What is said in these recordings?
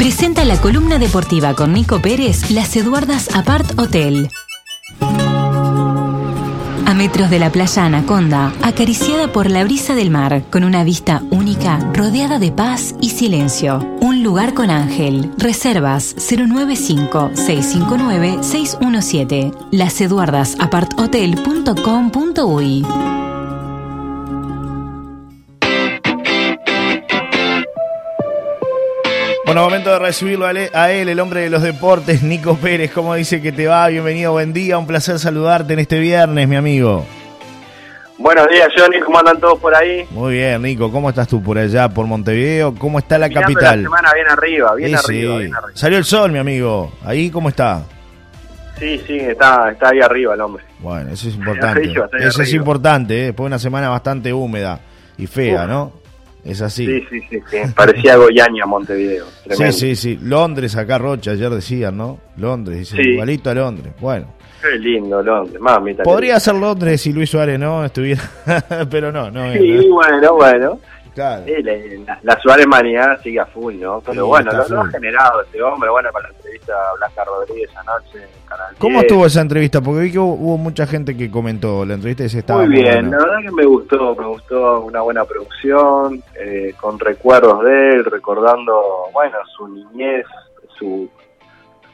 presenta la columna deportiva con Nico Pérez, Las Eduardas Apart Hotel. A metros de la playa Anaconda, acariciada por la brisa del mar, con una vista única, rodeada de paz y silencio. Un lugar con ángel. Reservas 095-659-617. Laseduardasaparthotel.com.uy Bueno, momento de recibirlo a él, el hombre de los deportes, Nico Pérez. ¿Cómo dice que te va? Bienvenido, buen día. Un placer saludarte en este viernes, mi amigo. Buenos días, Johnny. ¿Cómo andan todos por ahí? Muy bien, Nico. ¿Cómo estás tú por allá, por Montevideo? ¿Cómo está la capital? La semana bien arriba, bien, arriba, Salió el sol, mi amigo. ¿Ahí cómo está? Sí, sí, está, está ahí arriba el hombre. Bueno, eso es importante. eso es importante, ¿eh? después de una semana bastante húmeda y fea, ¿no? Es así. Sí, sí, sí, sí. parecía Goyaña Montevideo. Sí, sí, sí. Londres, acá Rocha, ayer decían, ¿no? Londres, igualito a Londres. Bueno. Qué lindo Londres, mami. Podría ser Londres si Luis Suárez no estuviera, pero no, no. Sí, bueno, bueno. Claro. la, Suárez manía sigue a full, ¿no? Pero bueno, lo, ha generado este hombre, bueno, con la entrevista a Blanca Rodríguez anoche en Canal ¿Cómo estuvo esa entrevista? Porque vi que hubo, mucha gente que comentó la entrevista y se estaba... Muy bien, la verdad que me gustó, me gustó una buena producción, eh, con recuerdos de él, recordando, bueno, su niñez, su...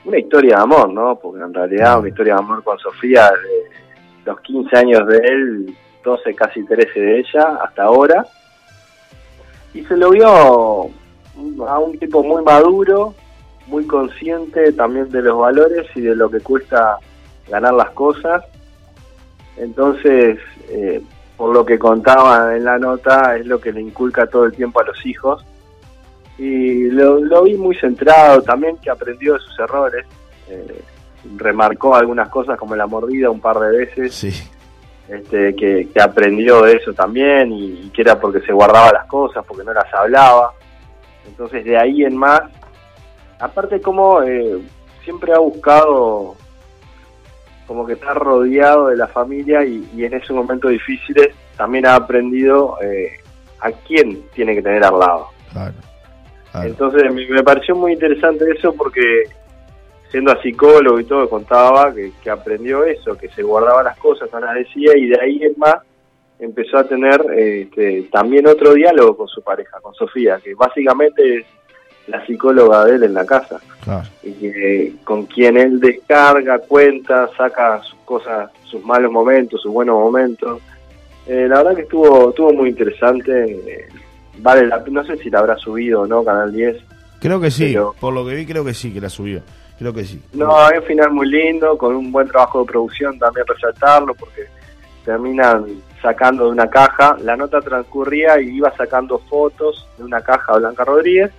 Una historia de amor, ¿no? Porque en realidad una historia de amor con Sofía, de los 15 años de él, 12, casi 13 de ella, hasta ahora y se lo vio a un tipo muy maduro, muy consciente también de los valores y de lo que cuesta ganar las cosas. Entonces, eh, por lo que contaba en la nota, es lo que le inculca todo el tiempo a los hijos. Y lo, vi muy centrado, también que aprendió de sus errores. Eh, remarcó algunas cosas como la mordida un par de veces. Sí este, que, aprendió de eso también y, que era porque se guardaba las cosas, porque no las hablaba. Entonces de ahí en más, aparte como eh, siempre ha buscado como que estar rodeado de la familia y, en esos momentos difíciles también ha aprendido eh, a quién tiene que tener al lado. Entonces me, pareció muy interesante eso porque siendo psicólogo y todo, contaba que, aprendió eso, que se guardaba las cosas, no las decía, y de ahí en más empezó a tener este, también otro diálogo con su pareja, con Sofía, que básicamente es la psicóloga de él en la casa, y que con quien él descarga, cuenta, saca sus cosas, sus malos momentos, sus buenos momentos. Eh, la verdad que estuvo, estuvo muy interesante. vale no sé si la habrá subido o no, Canal 10. Creo que sí, por lo que vi creo que sí, que la subió. Creo que sí. No, hay un final muy lindo, con un buen trabajo de producción también resaltarlo, porque terminan sacando de una caja, la nota transcurría y iba sacando fotos de una caja a Blanca Rodríguez,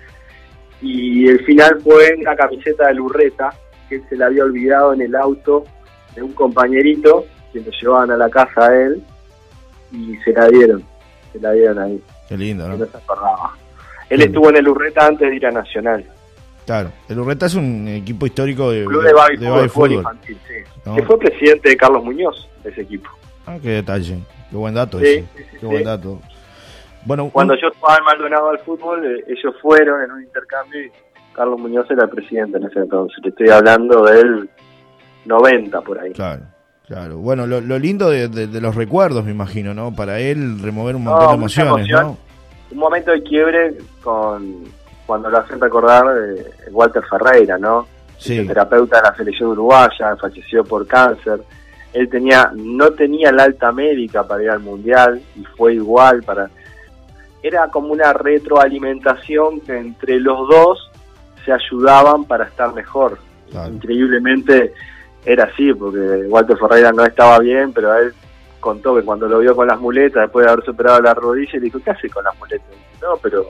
y el final fue en la camiseta de Lurreta, que él se la había olvidado en el auto de un compañerito, que lo llevaban a la casa a él, y se la dieron, se la dieron ahí. Qué lindo, ¿no? Él estuvo en el Urreta antes de ir a Nacional. Claro, el Urreta es un equipo histórico de, Club de, fútbol, infantil, sí. Que fue presidente de Carlos Muñoz, ese equipo. Ah, qué detalle, qué buen dato ese. qué buen dato. Bueno, Cuando yo estaba en Maldonado al fútbol, eh, ellos fueron en un intercambio y Carlos Muñoz era el presidente en ese entonces. Te estoy hablando del 90 por ahí. Claro. Claro, bueno, lo, lindo de, los recuerdos, me imagino, ¿no? Para él remover un montón de emociones, ¿no? Un momento de quiebre con, cuando lo hacen recordar eh, Walter Ferreira, ¿no? Sí. El terapeuta de la selección uruguaya, falleció por cáncer. Él tenía, no tenía la alta médica para ir al mundial y fue igual para. Era como una retroalimentación que entre los dos se ayudaban para estar mejor. Increíblemente era así, porque Walter Ferreira no estaba bien, pero él contó que cuando lo vio con las muletas, después de haber superado la rodilla, le dijo, ¿qué hace con las muletas? no, pero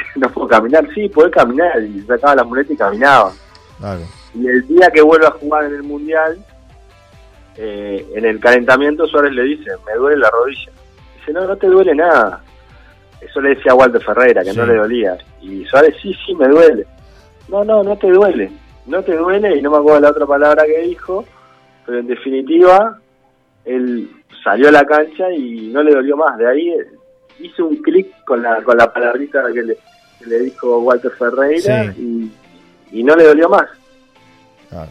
no puedo caminar, sí, puede caminar, y sacaba la muleta y caminaba. Y el día que vuelve a jugar en el Mundial, eh, en el calentamiento Suárez le dice, me duele la rodilla. Dice, no, no te duele nada. Eso le decía a Walter Ferreira, que no le dolía. Y Suárez, sí, sí, me duele. No, no, no te duele. No te duele, y no me acuerdo la otra palabra que dijo, pero en definitiva, él salió a la cancha y no le dolió más. De ahí hizo un clic con la, con la palabrita que le, que le dijo Walter Ferreira y, no le dolió más.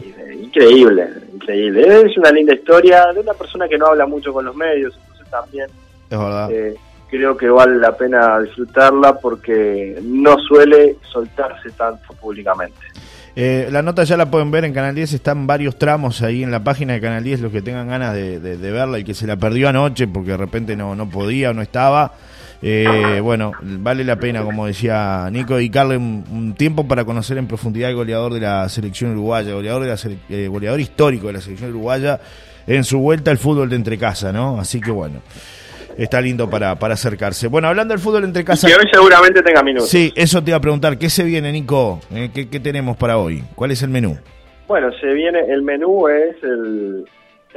Eh, increíble, increíble. Es una linda historia de una persona que no habla mucho con los medios, entonces también eh, creo que vale la pena disfrutarla porque no suele soltarse tanto públicamente. Eh, la nota ya la pueden ver en Canal 10, están varios tramos ahí en la página de Canal 10, los que tengan ganas de, verla y que se la perdió anoche porque de repente no, no podía o no estaba. Eh, bueno, vale la pena, como decía Nico, dedicarle un, tiempo para conocer en profundidad al goleador de la selección uruguaya, goleador, de la eh, goleador histórico de la selección uruguaya en su vuelta al fútbol de entre casa, ¿no? Así que bueno está lindo para, para acercarse. Bueno, hablando del fútbol entre casa. Y hoy seguramente tenga minutos. Sí, eso te iba a preguntar. ¿Qué se viene, Nico? Eh, ¿Qué, tenemos para hoy? ¿Cuál es el menú? Bueno, se viene. El menú es el,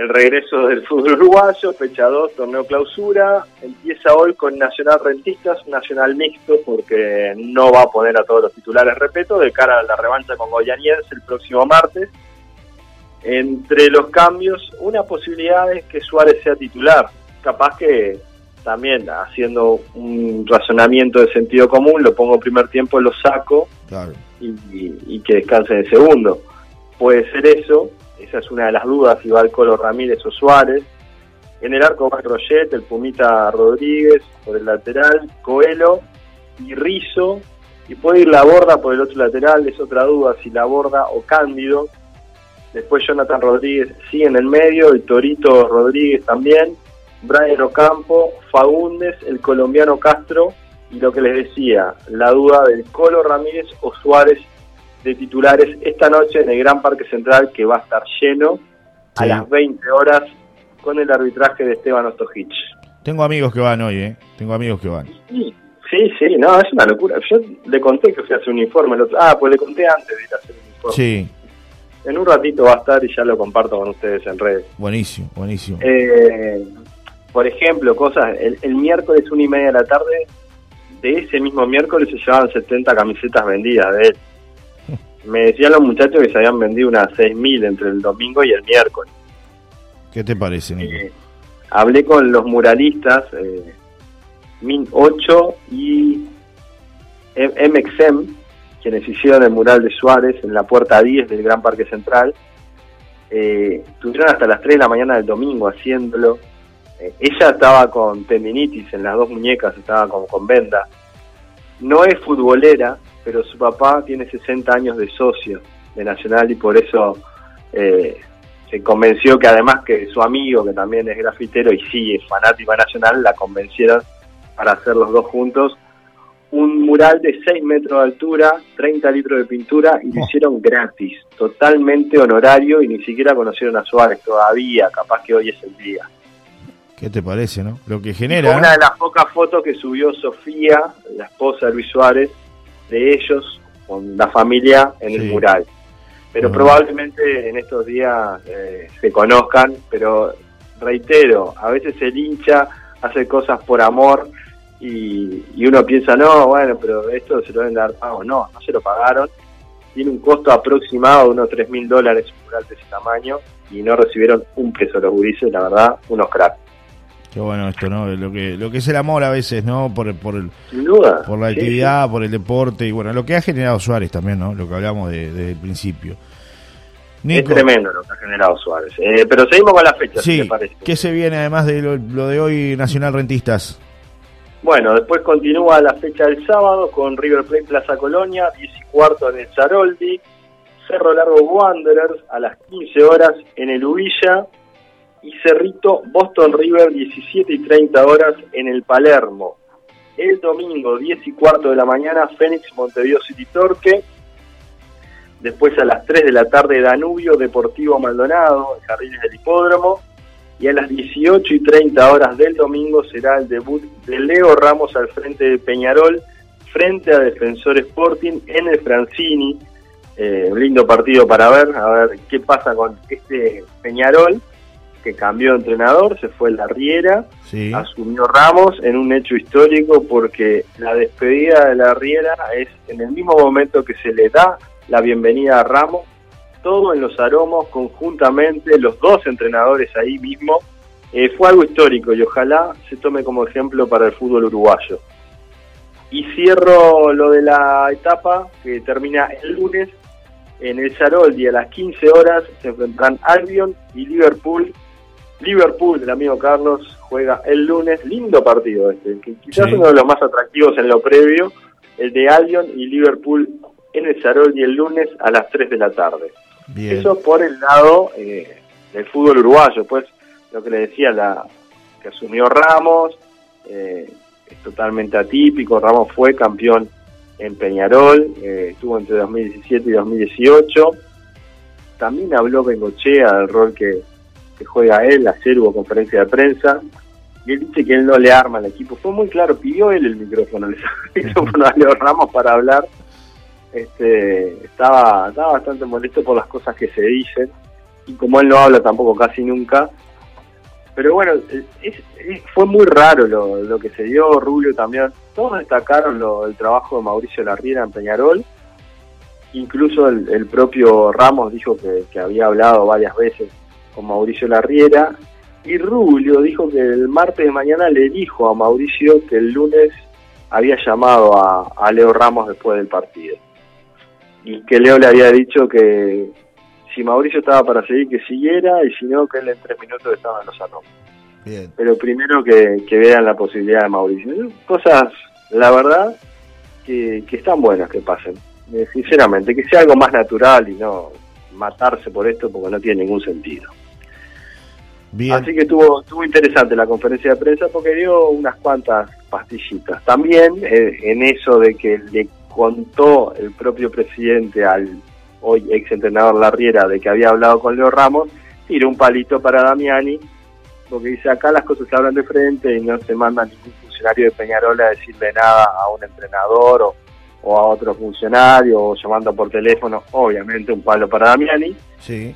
el regreso del fútbol uruguayo, fecha 2, torneo clausura. Empieza hoy con Nacional Rentistas, Nacional Mixto, porque no va a poner a todos los titulares, respeto, de cara a la revancha con Goyaniense el próximo martes. Entre los cambios, una posibilidad es que Suárez sea titular. Capaz que también haciendo un razonamiento de sentido común, lo pongo primer tiempo, lo saco y, que descanse en el segundo. Puede ser eso, esa es una de las dudas, si va el Colo Ramírez o Suárez. En el arco va Roget, el Pumita Rodríguez por el lateral, Coelho y Rizo, y puede ir la borda por el otro lateral, es otra duda si la borda o Cándido. Después Jonathan Rodríguez sigue en el medio, el Torito Rodríguez también, Brian Ocampo, Fagundes, el colombiano Castro y lo que les decía, la duda del Colo Ramírez o Suárez de titulares esta noche en el Gran Parque Central que va a estar lleno a las 20 horas con el arbitraje de Esteban Ostojich. Tengo amigos que van hoy, ¿eh? Tengo amigos que van. Sí, sí, no, es una locura. Yo le conté que fui a hacer un informe. El otro... Ah, pues le conté antes de ir a hacer un informe. Sí. En un ratito va a estar y ya lo comparto con ustedes en redes. Buenísimo, buenísimo. Eh, por ejemplo, cosas, el, miércoles una y media de la tarde, de ese mismo miércoles se llevaban 70 camisetas vendidas de él. Me decían los muchachos que se habían vendido unas 6.000 entre el domingo y el miércoles. ¿Qué te parece, Nico? Eh, hablé con los muralistas, eh, Min 8 y MXM, quienes hicieron el mural de Suárez en la puerta 10 del Gran Parque Central. Eh, estuvieron hasta las 3 de la mañana del domingo haciéndolo ella estaba con tendinitis en las dos muñecas, estaba como con venda. No es futbolera, pero su papá tiene 60 años de socio de Nacional y por eso eh, se convenció que además que su amigo, que también es grafitero y sí es fanático de Nacional, la convencieron para hacer los dos juntos un mural de 6 metros de altura, 30 litros de pintura y lo oh. hicieron gratis, totalmente honorario y ni siquiera conocieron a Suárez todavía, capaz que hoy es el día. ¿Qué te parece, no? Lo que genera. Una de las pocas fotos que subió Sofía, la esposa de Luis Suárez, de ellos con la familia en el mural. Pero probablemente en estos días eh, se conozcan, pero reitero, a veces el hincha hace cosas por amor y, uno piensa, no, bueno, pero esto se lo deben dar pago. No, no se lo pagaron. Tiene un costo aproximado de unos 3 mil dólares un mural de ese tamaño y no recibieron un peso los gurises, la verdad, unos cracks. Qué bueno esto, ¿no? Lo que, lo que es el amor a veces, ¿no? Por, por, el, por la actividad, por el deporte y bueno, lo que ha generado Suárez también, ¿no? Lo que hablamos desde el principio. es tremendo lo que ha generado Suárez. Eh, pero seguimos con la fecha, sí. parece. ¿Qué se viene además de lo, de hoy Nacional Rentistas? Bueno, después continúa la fecha del sábado con River Plate Plaza Colonia, 10 y cuarto en el Charoldi, Cerro Largo Wanderers a las 15 horas en el Ubilla, y Cerrito Boston River 17 y 30 horas en el Palermo. El domingo 10 y cuarto de la mañana Fénix Montevideo City Torque. Después a las 3 de la tarde Danubio Deportivo Maldonado en Jardines del Hipódromo. Y a las 18 y 30 horas del domingo será el debut de Leo Ramos al frente de Peñarol frente a Defensor Sporting en el Francini. Eh, lindo partido para ver, a ver qué pasa con este Peñarol que cambió de entrenador, se fue la Riera, asumió Ramos en un hecho histórico porque la despedida de la Riera es en el mismo momento que se le da la bienvenida a Ramos, todo en los aromos conjuntamente, los dos entrenadores ahí mismo. Eh, fue algo histórico y ojalá se tome como ejemplo para el fútbol uruguayo. Y cierro lo de la etapa que termina el lunes en el Saroldi a las 15 horas se enfrentarán Albion y Liverpool. Liverpool, el amigo Carlos, juega el lunes. Lindo partido este, que quizás uno de los más atractivos en lo previo, el de Albion y Liverpool en el Saroldi el lunes a las 3 de la tarde. Eso por el lado eh, del fútbol uruguayo, pues lo que le decía, la que asumió Ramos, eh, es totalmente atípico, Ramos fue campeón en Peñarol, eh, estuvo entre 2017 y 2018. También habló Bengochea del rol que, juega él, ayer hubo conferencia de prensa, y él dice que él no le arma al equipo. Fue muy claro, pidió él el micrófono, el a Leo Ramos para hablar. Este, estaba, estaba bastante molesto por las cosas que se dicen, y como él no habla tampoco casi nunca, pero bueno, fue muy raro lo, que se dio, Rubio también. Todos destacaron lo, el trabajo de Mauricio Larriera en Peñarol. Incluso el, propio Ramos dijo que, había hablado varias veces con Mauricio Larriera. Y Rubio dijo que el martes de mañana le dijo a Mauricio que el lunes había llamado a, a Leo Ramos después del partido. Y que Leo le había dicho que, si Mauricio estaba para seguir, que siguiera, y si no, que él en tres minutos estaba en los arroz. Pero primero que, vean la posibilidad de Mauricio. Cosas, la verdad, que, están buenas que pasen. Eh, sinceramente, que sea algo más natural y no matarse por esto porque no tiene ningún sentido. Así que estuvo, estuvo interesante la conferencia de prensa porque dio unas cuantas pastillitas. También eh, en eso de que le contó el propio presidente al hoy ex entrenador Larriera, de que había hablado con Leo Ramos, tiró un palito para Damiani, porque dice acá las cosas se hablan de frente y no se manda ningún funcionario de Peñarol a decirle nada a un entrenador o, a otro funcionario o llamando por teléfono, obviamente un palo para Damiani. Sí.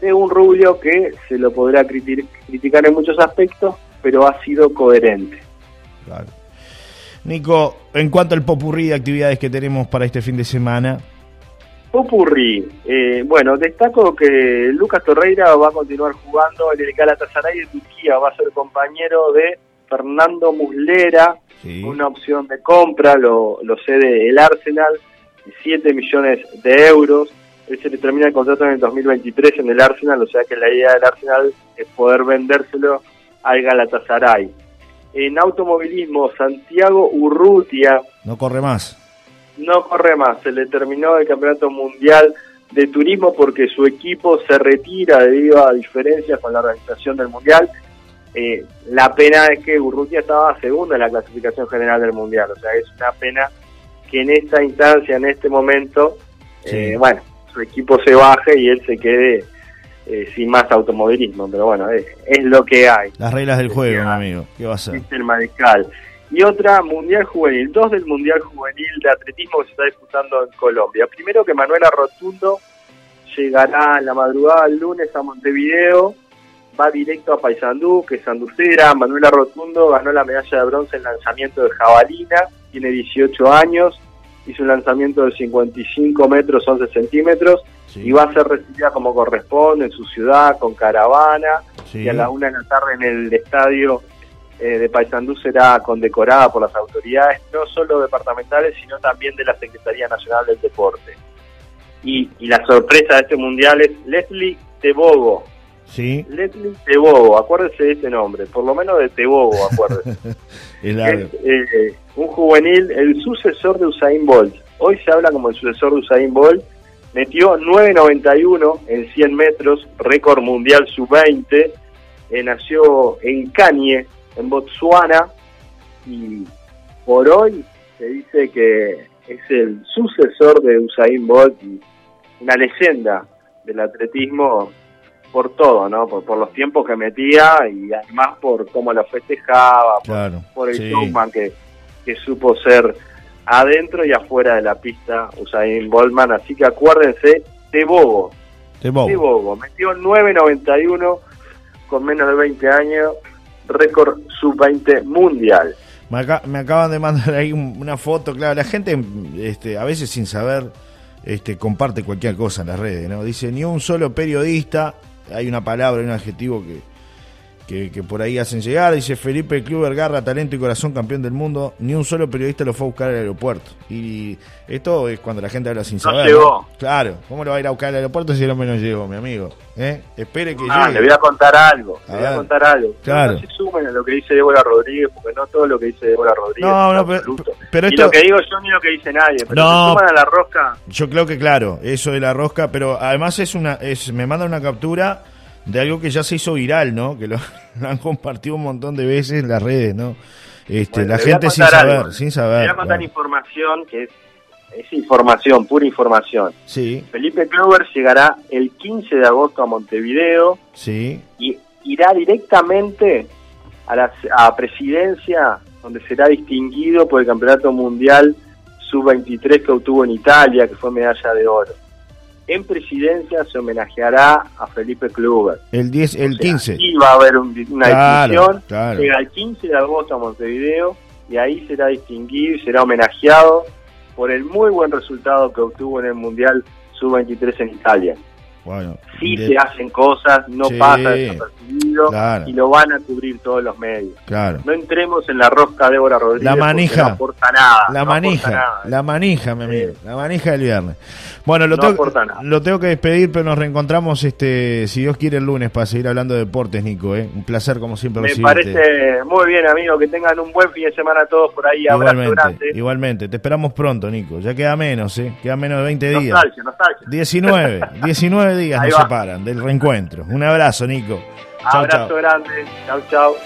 De un Rubio que se lo podrá criticar en muchos aspectos, pero ha sido coherente. Claro. Nico, en cuanto al popurrí de actividades que tenemos para este fin de semana, Popurrí. Eh, bueno, destaco que Lucas Torreira va a continuar jugando en el Galatasaray de Turquía, va a ser compañero de Fernando Muslera, una opción de compra, lo, lo cede el Arsenal, 7 millones de euros. Él se le termina el contrato en el 2023 en el Arsenal, o sea que la idea del Arsenal es poder vendérselo al Galatasaray. En automovilismo, Santiago Urrutia. No corre más no corre más, se le terminó el campeonato mundial de turismo porque su equipo se retira debido a diferencias con la organización del mundial. Eh, la pena es que Urrutia estaba segundo en la clasificación general del mundial, o sea, es una pena que en esta instancia, en este momento, eh, bueno, su equipo se baje y él se quede eh, sin más automovilismo, pero bueno, es, lo que hay. Las reglas del juego, amigo, ¿qué va a ser? el mariscal y otra Mundial Juvenil, dos del Mundial Juvenil de Atletismo que se está disputando en Colombia. Primero que Manuela Rotundo llegará en la madrugada del lunes a Montevideo, va directo a Paysandú, que es sanducera. Manuela Rotundo ganó la medalla de bronce en lanzamiento de jabalina, tiene 18 años, hizo un lanzamiento de 55 metros 11 centímetros y va a ser recibida como corresponde en su ciudad, con caravana, y a la una de la tarde en el estadio eh, de Paysandú será condecorada por las autoridades, no solo departamentales, sino también de la Secretaría Nacional del Deporte. Y, la sorpresa de este mundial es Leslie Tebogo. Sí. Leslie Tebogo, acuérdese de ese nombre, por lo menos de Tebogo, acuérdese. es eh, un juvenil, el sucesor de Usain Bolt. Hoy se habla como el sucesor de Usain Bolt. Metió 9.91 en 100 metros, récord mundial sub-20. Eh, nació en Kanye, en Botswana y por hoy se dice que es el sucesor de Usain Bolt y una leyenda del atletismo por todo, ¿no? Por, los tiempos que metía y además por cómo lo festejaba, por, el showman que, que supo ser adentro y afuera de la pista Usain Boltman. Así que acuérdense, de Bobo. De Bobo. Metió 9.91 con menos de 20 años récord sub-20 mundial. Me, acaban de mandar ahí una foto, claro, la gente este, a veces sin saber este, comparte cualquier cosa en las redes, ¿no? Dice, ni un solo periodista, hay una palabra, un adjetivo que, que, que por ahí hacen llegar. Dice Felipe Kluber, garra, talento y corazón, campeón del mundo. Ni un solo periodista lo fue a buscar al aeropuerto. Y esto es cuando la gente habla sin saber. llegó. Claro, ¿cómo lo va a ir a buscar al aeropuerto si el hombre no llegó, mi amigo? ¿Eh? Espere que Ah, llegue. le voy a contar algo, A le voy a contar algo. Claro. No se sumen a lo que dice Débora Rodríguez, porque no todo lo que dice Débora Rodríguez No, no, pero- pero lo que digo yo ni lo que dice nadie, pero No. se suman a la rosca. Yo creo que claro, eso de la rosca, pero además es una, es, me mandan una captura de algo que ya se hizo viral, ¿no? Que lo, lo han compartido un montón de veces en las redes, ¿no? Este, Bueno, la gente sin saber, algo. sin saber. voy a contar claro. información que es, es información, pura información. Sí, Felipe Clover llegará el 15 de agosto a Montevideo sí, y irá directamente a la a presidencia, donde será distinguido por el Campeonato Mundial Sub-23 que obtuvo en Italia, que fue medalla de oro. En presidencia se homenajeará a Felipe Kluber. el 10, el O sea, 15. Aquí va a haber un- una Claro, discusión. claro. Llega el 15 de agosto a Montevideo y ahí será distinguido y será homenajeado por el muy buen resultado que obtuvo en el Mundial Sub-23 en Italia. Bueno, Sí de- se hacen cosas, no Sí, pasa desapercibido claro. y lo van a cubrir todos los medios. claro. No entremos en la rosca Débora Rodríguez. La manija. No aporta nada. La no manija, nada. la manija, mi amigo, Sí. la manija del viernes. Bueno, lo, No tengo, lo tengo que despedir, pero nos reencontramos, este, si Dios quiere, el lunes para seguir hablando de deportes, Nico. ¿eh? Un placer, como siempre, Me recibirte. parece muy bien, amigo. Que tengan un buen fin de semana todos por ahí. Igualmente, grande. igualmente. Te esperamos pronto, Nico. Ya queda menos, ¿eh? Queda menos de 20 días. Nostalgia, nostalgia. 19, 19 días Ahí nos va. separan del reencuentro. Un abrazo, Nico. Chau, Abrazo chau. grande. Chau, chau.